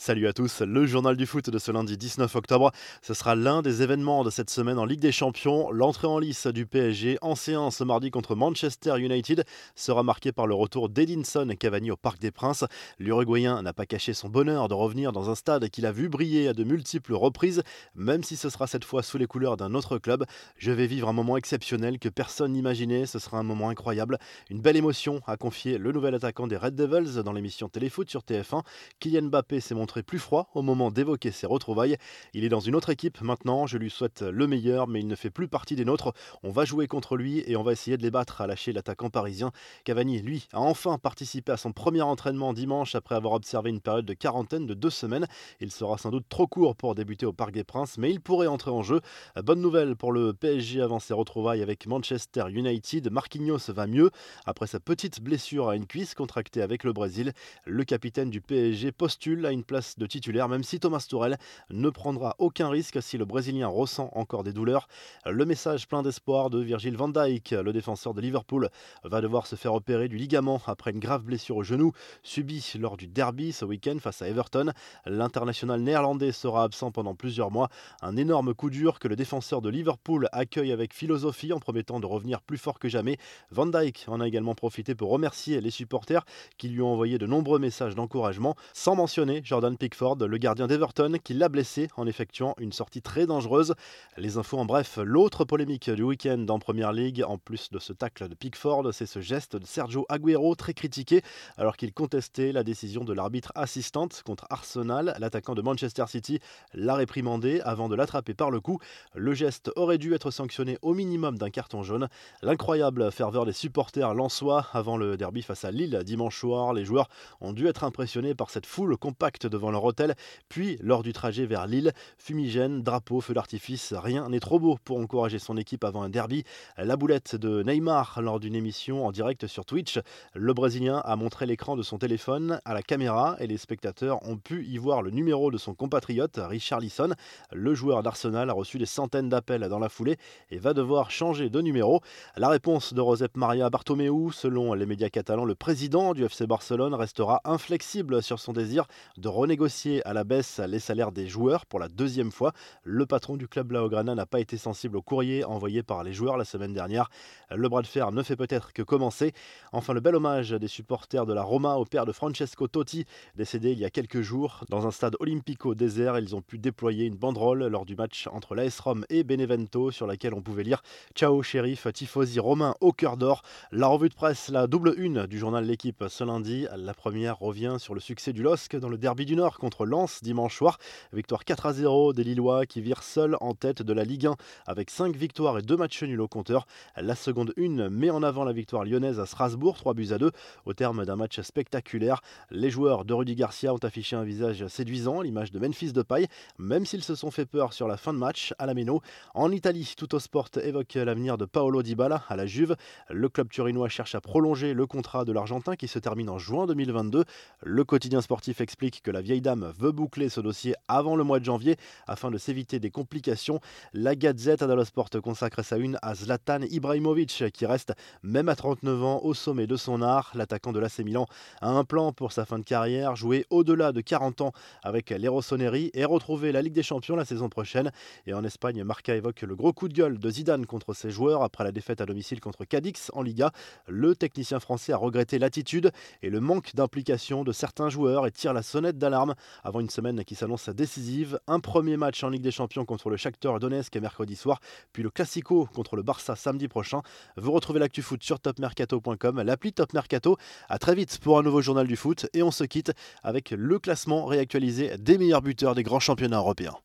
Salut à tous, le journal du foot de ce lundi 19 octobre. Ce sera l'un des événements de cette semaine en Ligue des Champions. L'entrée en lice du PSG en séance mardi contre Manchester United sera marquée par le retour d'Edinson Cavani au Parc des Princes. L'Uruguayen n'a pas caché son bonheur de revenir dans un stade qu'il a vu briller à de multiples reprises, même si ce sera cette fois sous les couleurs d'un autre club. Je vais vivre un moment exceptionnel que personne n'imaginait. Ce sera un moment incroyable, une belle émotion, a confié le nouvel attaquant des Red Devils dans l'émission Téléfoot sur TF1. Kylian Mbappé s'est montré plus froid au moment d'évoquer ses retrouvailles. Il est dans une autre équipe maintenant, je lui souhaite le meilleur, mais il ne fait plus partie des nôtres. On va jouer contre lui et on va essayer de les battre, a lâché l'attaquant parisien. Cavani, lui, a enfin participé à son premier entraînement dimanche après avoir observé une période de quarantaine de deux semaines. Il sera sans doute trop court pour débuter au Parc des Princes, mais il pourrait entrer en jeu. Bonne nouvelle pour le PSG avant ses retrouvailles avec Manchester United. Marquinhos va mieux. Après sa petite blessure à une cuisse contractée avec le Brésil, le capitaine du PSG postule à une place de titulaire, même si Thomas Tourel ne prendra aucun risque si le Brésilien ressent encore des douleurs. Le message plein d'espoir de Virgil van Dijk, le défenseur de Liverpool, va devoir se faire opérer du ligament après une grave blessure au genou subie lors du derby ce week-end face à Everton. L'international néerlandais sera absent pendant plusieurs mois. Un énorme coup dur que le défenseur de Liverpool accueille avec philosophie en promettant de revenir plus fort que jamais. Van Dijk en a également profité pour remercier les supporters qui lui ont envoyé de nombreux messages d'encouragement, sans mentionner Jordan Pickford, le gardien d'Everton, qui l'a blessé en effectuant une sortie très dangereuse. Les infos en bref, l'autre polémique du week-end en Première Ligue, en plus de ce tacle de Pickford, c'est ce geste de Sergio Aguero très critiqué alors qu'il contestait la décision de l'arbitre assistante contre Arsenal. L'attaquant de Manchester City l'a réprimandé avant de l'attraper par le cou. Le geste aurait dû être sanctionné au minimum d'un carton jaune. L'incroyable ferveur des supporters lensois avant le derby face à Lille dimanche soir, les joueurs ont dû être impressionnés par cette foule compacte de leur hôtel, puis lors du trajet vers Lille, fumigène, drapeau, feu d'artifice, rien n'est trop beau pour encourager son équipe avant un derby. La boulette de Neymar lors d'une émission en direct sur Twitch, le Brésilien a montré l'écran de son téléphone à la caméra et les spectateurs ont pu y voir le numéro de son compatriote Richard Lisson. Le joueur d'Arsenal a reçu des centaines d'appels dans la foulée et va devoir changer de numéro. La réponse de Josep Maria Bartomeu, selon les médias catalans, le président du FC Barcelone restera inflexible sur son désir de renégocier à la baisse les salaires des joueurs pour la deuxième fois. Le patron du club Laograna n'a pas été sensible au courrier envoyé par les joueurs la semaine dernière. Le bras de fer ne fait peut-être que commencer. Enfin, le bel hommage des supporters de la Roma au père de Francesco Totti, décédé il y a quelques jours. Dans un stade olympico désert, ils ont pu déployer une banderole lors du match entre l'AS Rome et Benevento sur laquelle on pouvait lire Ciao shérif, tifosi romain au cœur d'or. La revue de presse, la double une du journal L'équipe ce lundi. La première revient sur le succès du LOSC dans le derby du Nord contre Lens dimanche soir. Victoire 4 à 0 des Lillois qui virent seuls en tête de la Ligue 1 avec 5 victoires et 2 matchs nuls au compteur. La seconde une met en avant la victoire lyonnaise à Strasbourg, 3 buts à 2 au terme d'un match spectaculaire. Les joueurs de Rudy Garcia ont affiché un visage séduisant, l'image de Memphis de paille, même s'ils se sont fait peur sur la fin de match à la Méno. En Italie, Tutto Sport évoque l'avenir de Paolo Dybala à la Juve. Le club turinois cherche à prolonger le contrat de l'Argentin qui se termine en juin 2022. Le quotidien sportif explique que la vieille dame veut boucler ce dossier avant le mois de janvier afin de s'éviter des complications. La Gazette dello Sport consacre sa une à Zlatan Ibrahimovic qui reste, même à 39 ans, au sommet de son art. L'attaquant de l'AC Milan a un plan pour sa fin de carrière, jouer au-delà de 40 ans avec les Rossoneri et retrouver la Ligue des Champions la saison prochaine. Et en Espagne, Marca évoque le gros coup de gueule de Zidane contre ses joueurs après la défaite à domicile contre Cadix en Liga. Le technicien français a regretté l'attitude et le manque d'implication de certains joueurs et tire la sonnette avant une semaine qui s'annonce décisive. Un premier match en Ligue des Champions contre le Shakhtar Donetsk mercredi soir, puis le Classico contre le Barça samedi prochain. Vous retrouvez l'actu foot sur topmercato.com, l'appli Top Mercato. À très vite pour un nouveau journal du foot et on se quitte avec le classement réactualisé des meilleurs buteurs des grands championnats européens.